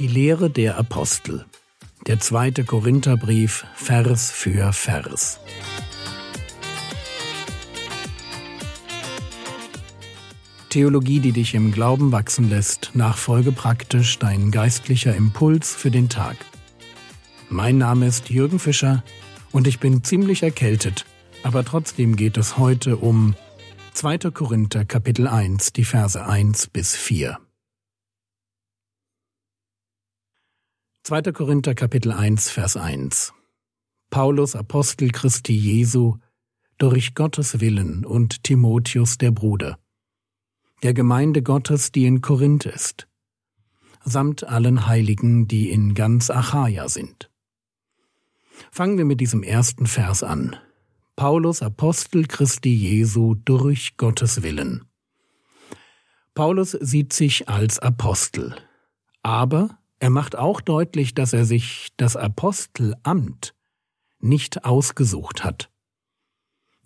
Die Lehre der Apostel. Der zweite Korintherbrief, Vers für Vers. Theologie, die dich im Glauben wachsen lässt, nachfolge praktisch dein geistlicher Impuls für den Tag. Mein Name ist Jürgen Fischer und ich bin ziemlich erkältet, aber trotzdem geht es heute um 2. Korinther Kapitel 1, die Verse 1 bis 4. 2. Korinther Kapitel 1, Vers 1 Paulus Apostel Christi Jesu durch Gottes Willen und Timotheus der Bruder, der Gemeinde Gottes, die in Korinth ist, samt allen Heiligen, die in ganz Achaia sind. Fangen wir mit diesem ersten Vers an. Paulus Apostel Christi Jesu durch Gottes Willen. Paulus sieht sich als Apostel, aber er macht auch deutlich, dass er sich das Apostelamt nicht ausgesucht hat.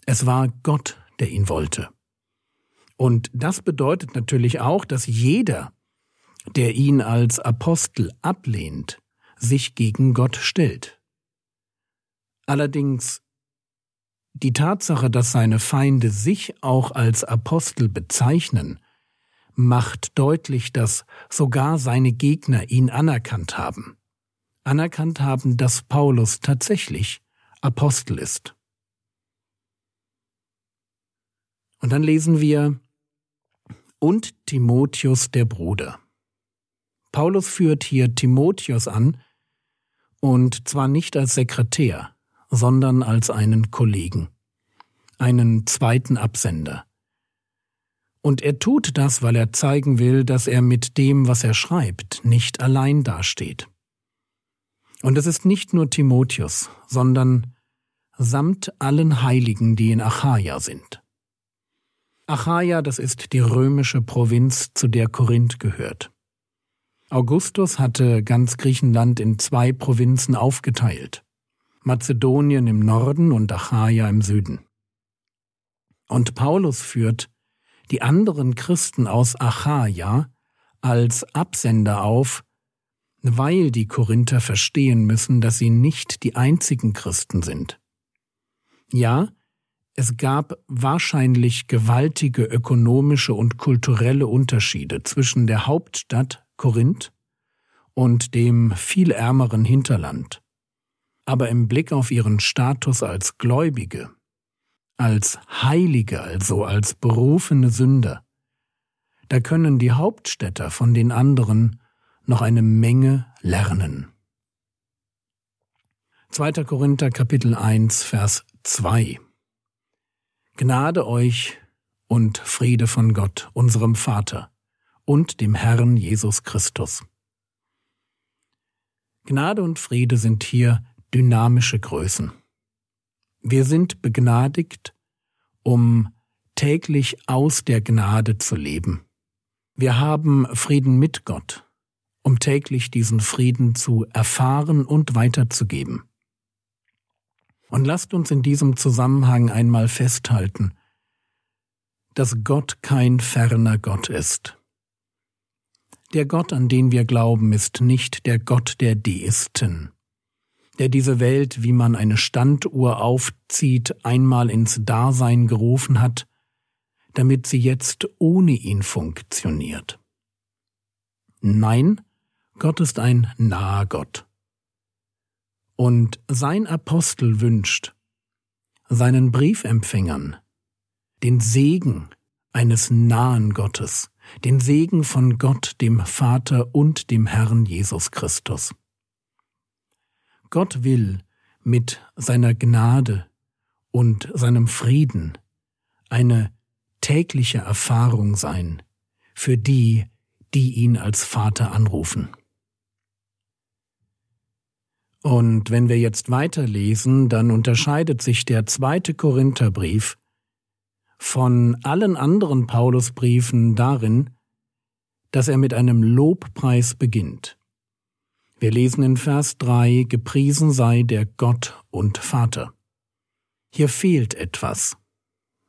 Es war Gott, der ihn wollte. Und das bedeutet natürlich auch, dass jeder, der ihn als Apostel ablehnt, sich gegen Gott stellt. Allerdings die Tatsache, dass seine Feinde sich auch als Apostel bezeichnen, macht deutlich, dass sogar seine Gegner ihn anerkannt haben. Anerkannt haben, dass Paulus tatsächlich Apostel ist. Und dann lesen wir und Timotheus der Bruder. Paulus führt hier Timotheus an, und zwar nicht als Sekretär, sondern als einen Kollegen, einen zweiten Absender. Und er tut das, weil er zeigen will, dass er mit dem, was er schreibt, nicht allein dasteht. Und es ist nicht nur Timotheus, sondern samt allen Heiligen, die in Achaia sind. Achaia, das ist die römische Provinz, zu der Korinth gehört. Augustus hatte ganz Griechenland in zwei Provinzen aufgeteilt. Mazedonien im Norden und Achaia im Süden. Und Paulus führt die anderen Christen aus Achaia als Absender auf, weil die Korinther verstehen müssen, dass sie nicht die einzigen Christen sind. Ja, es gab wahrscheinlich gewaltige ökonomische und kulturelle Unterschiede zwischen der Hauptstadt Korinth und dem viel ärmeren Hinterland aber im Blick auf ihren Status als Gläubige, als Heilige, also als berufene Sünder, da können die Hauptstädter von den anderen noch eine Menge lernen. 2. Korinther Kapitel 1 Vers 2 Gnade euch und Friede von Gott, unserem Vater und dem Herrn Jesus Christus. Gnade und Friede sind hier dynamische Größen. Wir sind begnadigt, um täglich aus der Gnade zu leben. Wir haben Frieden mit Gott, um täglich diesen Frieden zu erfahren und weiterzugeben. Und lasst uns in diesem Zusammenhang einmal festhalten, dass Gott kein ferner Gott ist. Der Gott, an den wir glauben, ist nicht der Gott der Deisten, der diese Welt, wie man eine Standuhr aufzieht, einmal ins Dasein gerufen hat, damit sie jetzt ohne ihn funktioniert. Nein, Gott ist ein naher Gott. Und sein Apostel wünscht seinen Briefempfängern den Segen eines nahen Gottes, den Segen von Gott, dem Vater und dem Herrn Jesus Christus. Gott will mit seiner Gnade und seinem Frieden eine tägliche Erfahrung sein für die, die ihn als Vater anrufen. Und wenn wir jetzt weiterlesen, dann unterscheidet sich der zweite Korintherbrief von allen anderen Paulusbriefen darin, dass er mit einem Lobpreis beginnt. Wir lesen in Vers 3, Gepriesen sei der Gott und Vater. Hier fehlt etwas.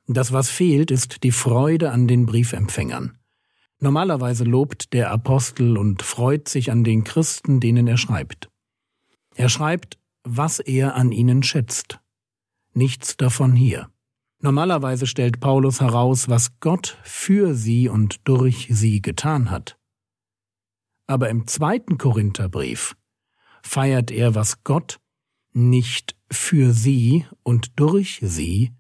Das, was fehlt, ist die Freude an den Briefempfängern. Normalerweise lobt der Apostel und freut sich an den Christen, denen er schreibt. Er schreibt, was er an ihnen schätzt. Nichts davon hier. Normalerweise stellt Paulus heraus, was Gott für sie und durch sie getan hat. Aber im zweiten Korintherbrief feiert er, was Gott nicht für sie und durch sie,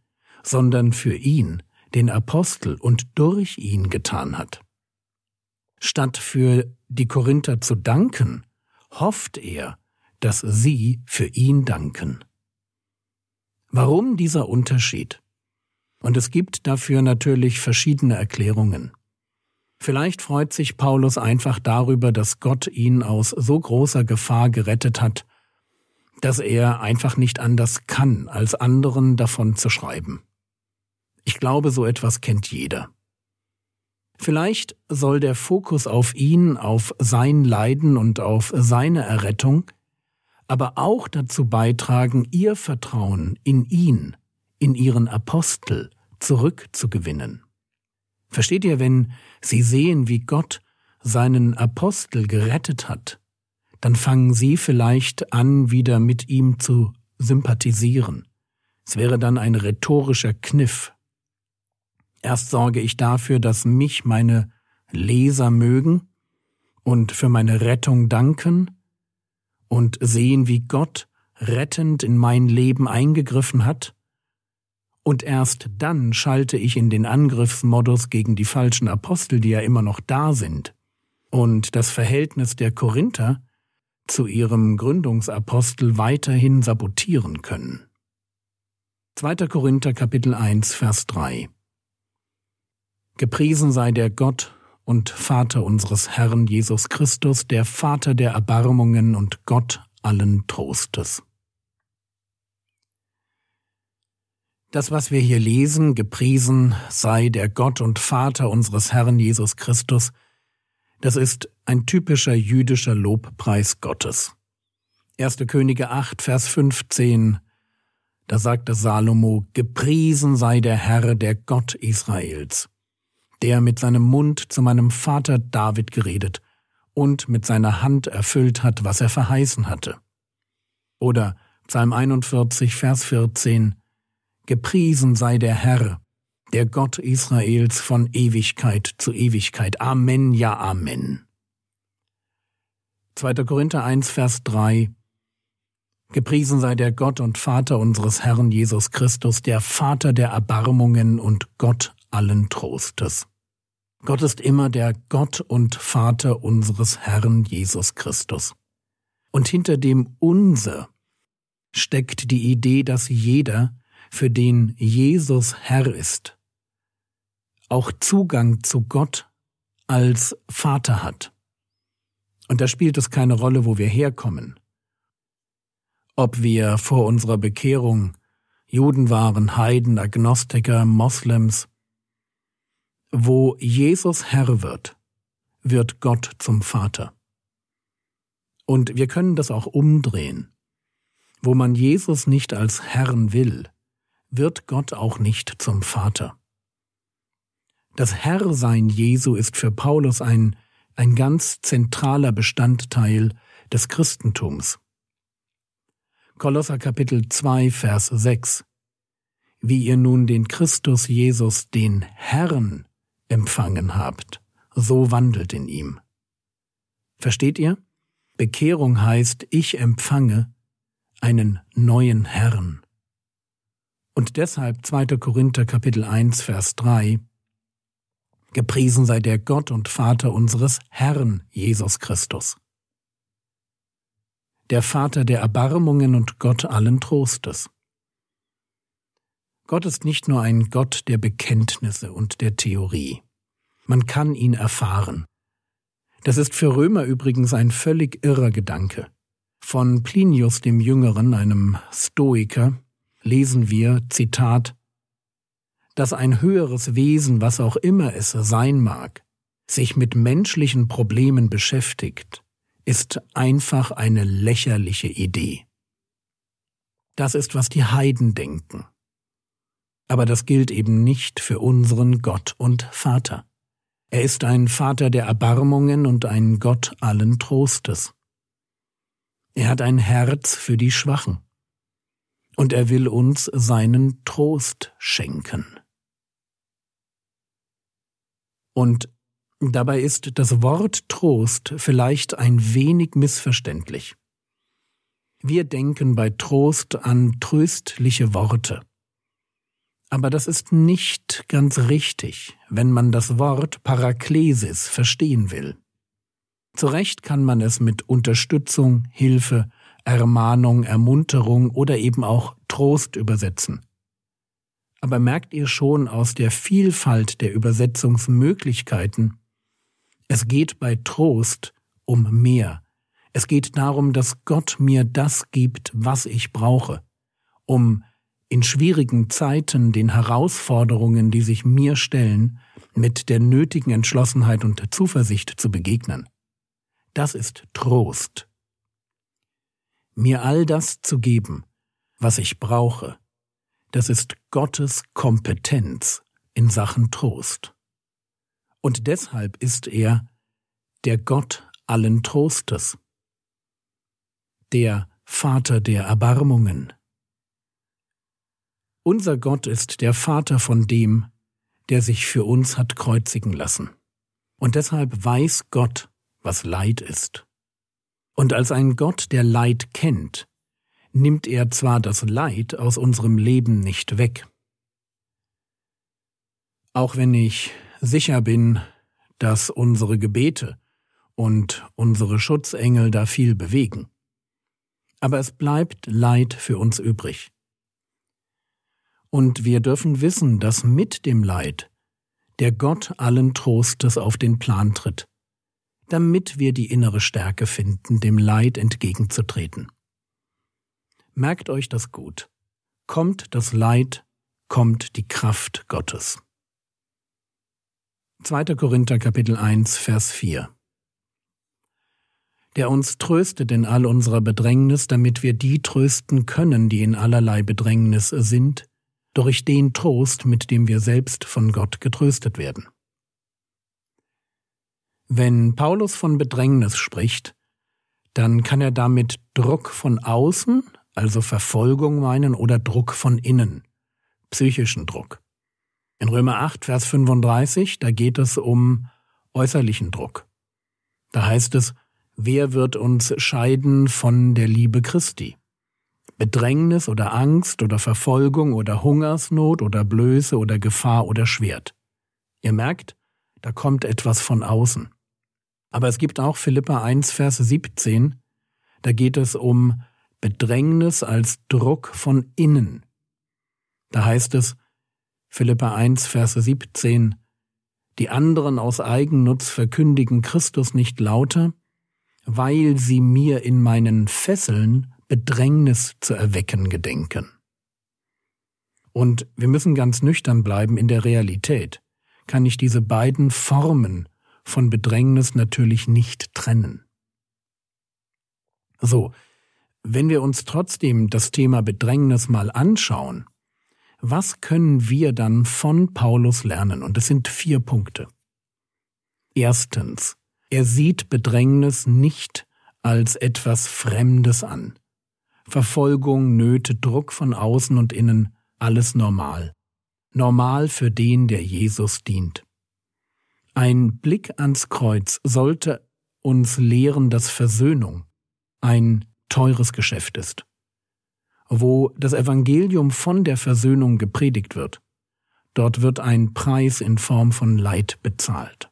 sondern für ihn, den Apostel und durch ihn getan hat. Statt für die Korinther zu danken, hofft er, dass sie für ihn danken. Warum dieser Unterschied? Und es gibt dafür natürlich verschiedene Erklärungen. Vielleicht freut sich Paulus einfach darüber, dass Gott ihn aus so großer Gefahr gerettet hat, dass er einfach nicht anders kann, als anderen davon zu schreiben. Ich glaube, so etwas kennt jeder. Vielleicht soll der Fokus auf ihn, auf sein Leiden und auf seine Errettung, aber auch dazu beitragen, ihr Vertrauen in ihn, in ihren Apostel zurückzugewinnen. Versteht ihr, wenn Sie sehen, wie Gott seinen Apostel gerettet hat, dann fangen Sie vielleicht an, wieder mit ihm zu sympathisieren. Es wäre dann ein rhetorischer Kniff. Erst sorge ich dafür, dass mich meine Leser mögen und für meine Rettung danken und sehen, wie Gott rettend in mein Leben eingegriffen hat, und erst dann schalte ich in den Angriffsmodus gegen die falschen Apostel, die ja immer noch da sind, und das Verhältnis der Korinther zu ihrem Gründungsapostel weiterhin sabotieren können. 2. Korinther Kapitel 1 Vers 3 Gepriesen sei der Gott und Vater unseres Herrn Jesus Christus, der Vater der Erbarmungen und Gott allen Trostes. Das, was wir hier lesen, gepriesen sei der Gott und Vater unseres Herrn Jesus Christus, das ist ein typischer jüdischer Lobpreis Gottes. 1. Könige 8, Vers 15, da sagte Salomo, gepriesen sei der Herr, der Gott Israels, der mit seinem Mund zu meinem Vater David geredet und mit seiner Hand erfüllt hat, was er verheißen hatte. Oder Psalm 41, Vers 14, Gepriesen sei der Herr, der Gott Israels von Ewigkeit zu Ewigkeit. Amen, ja, Amen. 2. Korinther 1, Vers 3 Gepriesen sei der Gott und Vater unseres Herrn Jesus Christus, der Vater der Erbarmungen und Gott allen Trostes. Gott ist immer der Gott und Vater unseres Herrn Jesus Christus. Und hinter dem Unser steckt die Idee, dass jeder, für den Jesus Herr ist, auch Zugang zu Gott als Vater hat. Und da spielt es keine Rolle, wo wir herkommen. Ob wir vor unserer Bekehrung Juden waren, Heiden, Agnostiker, Moslems, wo Jesus Herr wird, wird Gott zum Vater. Und wir können das auch umdrehen. Wo man Jesus nicht als Herrn will, wird Gott auch nicht zum Vater. Das Herrsein Jesu ist für Paulus ein, ein ganz zentraler Bestandteil des Christentums. Kolosser Kapitel 2, Vers 6 Wie ihr nun den Christus Jesus, den Herrn, empfangen habt, so wandelt in ihm. Versteht ihr? Bekehrung heißt, ich empfange einen neuen Herrn. Und deshalb 2. Korinther Kapitel 1 Vers 3 Gepriesen sei der Gott und Vater unseres Herrn Jesus Christus. Der Vater der Erbarmungen und Gott allen Trostes. Gott ist nicht nur ein Gott der Bekenntnisse und der Theorie. Man kann ihn erfahren. Das ist für Römer übrigens ein völlig irrer Gedanke. Von Plinius dem Jüngeren, einem Stoiker, lesen wir, Zitat, dass ein höheres Wesen, was auch immer es sein mag, sich mit menschlichen Problemen beschäftigt, ist einfach eine lächerliche Idee. Das ist, was die Heiden denken. Aber das gilt eben nicht für unseren Gott und Vater. Er ist ein Vater der Erbarmungen und ein Gott allen Trostes. Er hat ein Herz für die Schwachen. Und er will uns seinen Trost schenken. Und dabei ist das Wort Trost vielleicht ein wenig missverständlich. Wir denken bei Trost an tröstliche Worte. Aber das ist nicht ganz richtig, wenn man das Wort Paraklesis verstehen will. Zu Recht kann man es mit Unterstützung, Hilfe, Ermahnung, Ermunterung oder eben auch Trost übersetzen. Aber merkt ihr schon aus der Vielfalt der Übersetzungsmöglichkeiten, es geht bei Trost um mehr. Es geht darum, dass Gott mir das gibt, was ich brauche, um in schwierigen Zeiten den Herausforderungen, die sich mir stellen, mit der nötigen Entschlossenheit und Zuversicht zu begegnen. Das ist Trost. Mir all das zu geben, was ich brauche, das ist Gottes Kompetenz in Sachen Trost. Und deshalb ist er der Gott allen Trostes, der Vater der Erbarmungen. Unser Gott ist der Vater von dem, der sich für uns hat kreuzigen lassen. Und deshalb weiß Gott, was Leid ist. Und als ein Gott, der Leid kennt, nimmt er zwar das Leid aus unserem Leben nicht weg. Auch wenn ich sicher bin, dass unsere Gebete und unsere Schutzengel da viel bewegen. Aber es bleibt Leid für uns übrig. Und wir dürfen wissen, dass mit dem Leid der Gott allen Trostes auf den Plan tritt, damit wir die innere Stärke finden, dem Leid entgegenzutreten. Merkt euch das gut. Kommt das Leid, kommt die Kraft Gottes. 2. Korinther Kapitel 1 Vers 4 Der uns tröstet in all unserer Bedrängnis, damit wir die trösten können, die in allerlei Bedrängnis sind, durch den Trost, mit dem wir selbst von Gott getröstet werden. Wenn Paulus von Bedrängnis spricht, dann kann er damit Druck von außen, also Verfolgung meinen oder Druck von innen, psychischen Druck. In Römer 8, Vers 35, da geht es um äußerlichen Druck. Da heißt es, wer wird uns scheiden von der Liebe Christi? Bedrängnis oder Angst oder Verfolgung oder Hungersnot oder Blöße oder Gefahr oder Schwert. Ihr merkt, da kommt etwas von außen. Aber es gibt auch Philippa 1, Vers 17, da geht es um Bedrängnis als Druck von innen. Da heißt es, Philippa 1, Vers 17, die anderen aus Eigennutz verkündigen Christus nicht lauter, weil sie mir in meinen Fesseln Bedrängnis zu erwecken gedenken. Und wir müssen ganz nüchtern bleiben in der Realität, kann ich diese beiden Formen von Bedrängnis natürlich nicht trennen. So, wenn wir uns trotzdem das Thema Bedrängnis mal anschauen, was können wir dann von Paulus lernen? Und es sind vier Punkte. Erstens, er sieht Bedrängnis nicht als etwas Fremdes an. Verfolgung, Nöte, Druck von außen und innen, alles normal. Normal für den, der Jesus dient. Ein Blick ans Kreuz sollte uns lehren, dass Versöhnung ein teures Geschäft ist, wo das Evangelium von der Versöhnung gepredigt wird. Dort wird ein Preis in Form von Leid bezahlt.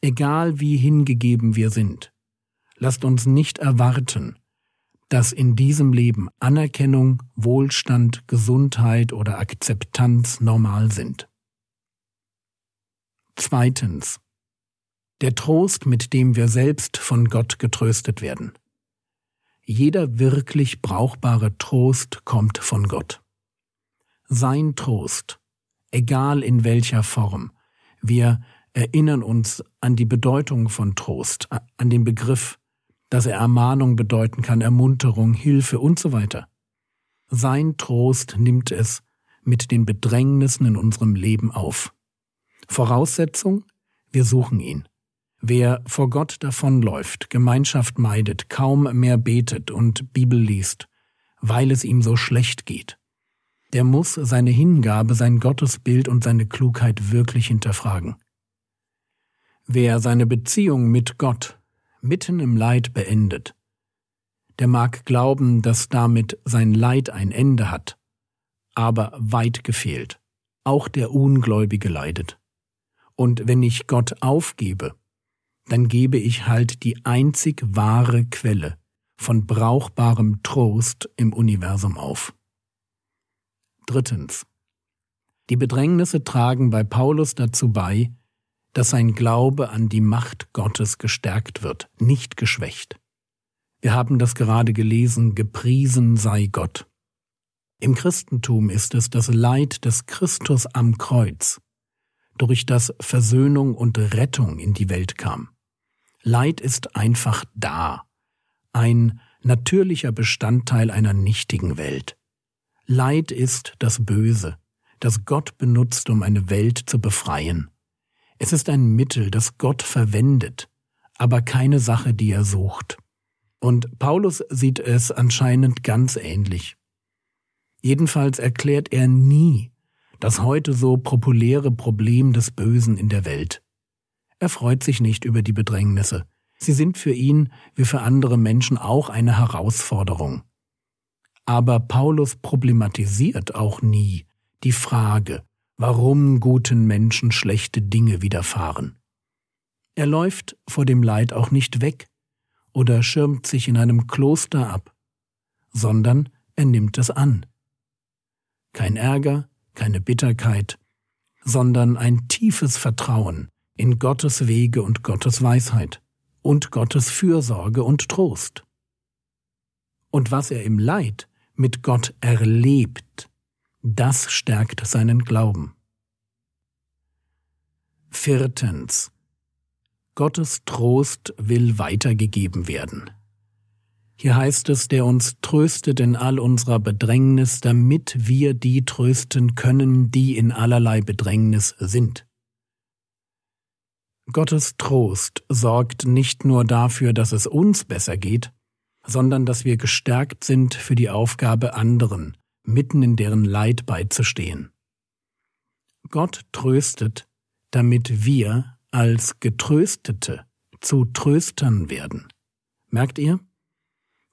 Egal wie hingegeben wir sind, lasst uns nicht erwarten, dass in diesem Leben Anerkennung, Wohlstand, Gesundheit oder Akzeptanz normal sind. Zweitens. Der Trost, mit dem wir selbst von Gott getröstet werden. Jeder wirklich brauchbare Trost kommt von Gott. Sein Trost, egal in welcher Form, wir erinnern uns an die Bedeutung von Trost, an den Begriff, dass er Ermahnung bedeuten kann, Ermunterung, Hilfe und so weiter. Sein Trost nimmt es mit den Bedrängnissen in unserem Leben auf. Voraussetzung, wir suchen ihn. Wer vor Gott davonläuft, Gemeinschaft meidet, kaum mehr betet und Bibel liest, weil es ihm so schlecht geht, der muss seine Hingabe, sein Gottesbild und seine Klugheit wirklich hinterfragen. Wer seine Beziehung mit Gott mitten im Leid beendet, der mag glauben, dass damit sein Leid ein Ende hat, aber weit gefehlt. Auch der Ungläubige leidet. Und wenn ich Gott aufgebe, dann gebe ich halt die einzig wahre Quelle von brauchbarem Trost im Universum auf. Drittens. Die Bedrängnisse tragen bei Paulus dazu bei, dass sein Glaube an die Macht Gottes gestärkt wird, nicht geschwächt. Wir haben das gerade gelesen, gepriesen sei Gott. Im Christentum ist es das Leid des Christus am Kreuz, durch das Versöhnung und Rettung in die Welt kam. Leid ist einfach da, ein natürlicher Bestandteil einer nichtigen Welt. Leid ist das Böse, das Gott benutzt, um eine Welt zu befreien. Es ist ein Mittel, das Gott verwendet, aber keine Sache, die er sucht. Und Paulus sieht es anscheinend ganz ähnlich. Jedenfalls erklärt er nie das heute so populäre Problem des Bösen in der Welt. Er freut sich nicht über die Bedrängnisse. Sie sind für ihn wie für andere Menschen auch eine Herausforderung. Aber Paulus problematisiert auch nie die Frage, warum guten Menschen schlechte Dinge widerfahren. Er läuft vor dem Leid auch nicht weg oder schirmt sich in einem Kloster ab, sondern er nimmt es an. Kein Ärger, keine Bitterkeit, sondern ein tiefes Vertrauen in Gottes Wege und Gottes Weisheit und Gottes Fürsorge und Trost. Und was er im Leid mit Gott erlebt, das stärkt seinen Glauben. Viertens. Gottes Trost will weitergegeben werden. Hier heißt es, der uns tröstet in all unserer Bedrängnis, damit wir die trösten können, die in allerlei Bedrängnis sind. Gottes Trost sorgt nicht nur dafür, dass es uns besser geht, sondern dass wir gestärkt sind für die Aufgabe anderen, mitten in deren Leid beizustehen. Gott tröstet, damit wir als Getröstete zu Tröstern werden. Merkt ihr?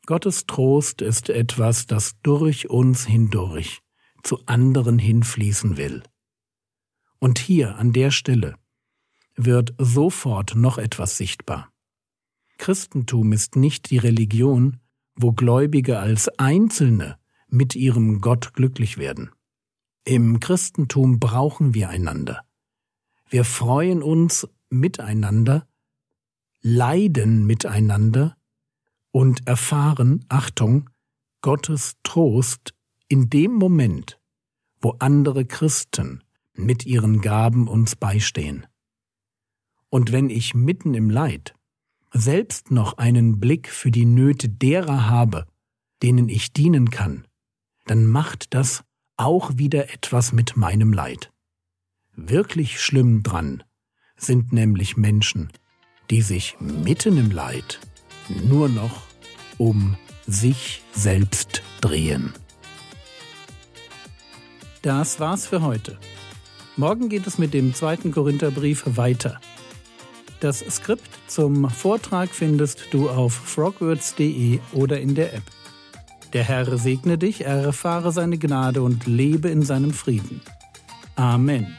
Gottes Trost ist etwas, das durch uns hindurch zu anderen hinfließen will. Und hier an der Stelle wird sofort noch etwas sichtbar. Christentum ist nicht die Religion, wo Gläubige als Einzelne mit ihrem Gott glücklich werden. Im Christentum brauchen wir einander. Wir freuen uns miteinander, leiden miteinander und erfahren, Achtung, Gottes Trost in dem Moment, wo andere Christen mit ihren Gaben uns beistehen. Und wenn ich mitten im Leid selbst noch einen Blick für die Nöte derer habe, denen ich dienen kann, dann macht das auch wieder etwas mit meinem Leid. Wirklich schlimm dran sind nämlich Menschen, die sich mitten im Leid nur noch um sich selbst drehen. Das war's für heute. Morgen geht es mit dem zweiten Korintherbrief weiter. Das Skript zum Vortrag findest du auf frogwords.de oder in der App. Der Herr segne dich, erfahre seine Gnade und lebe in seinem Frieden. Amen.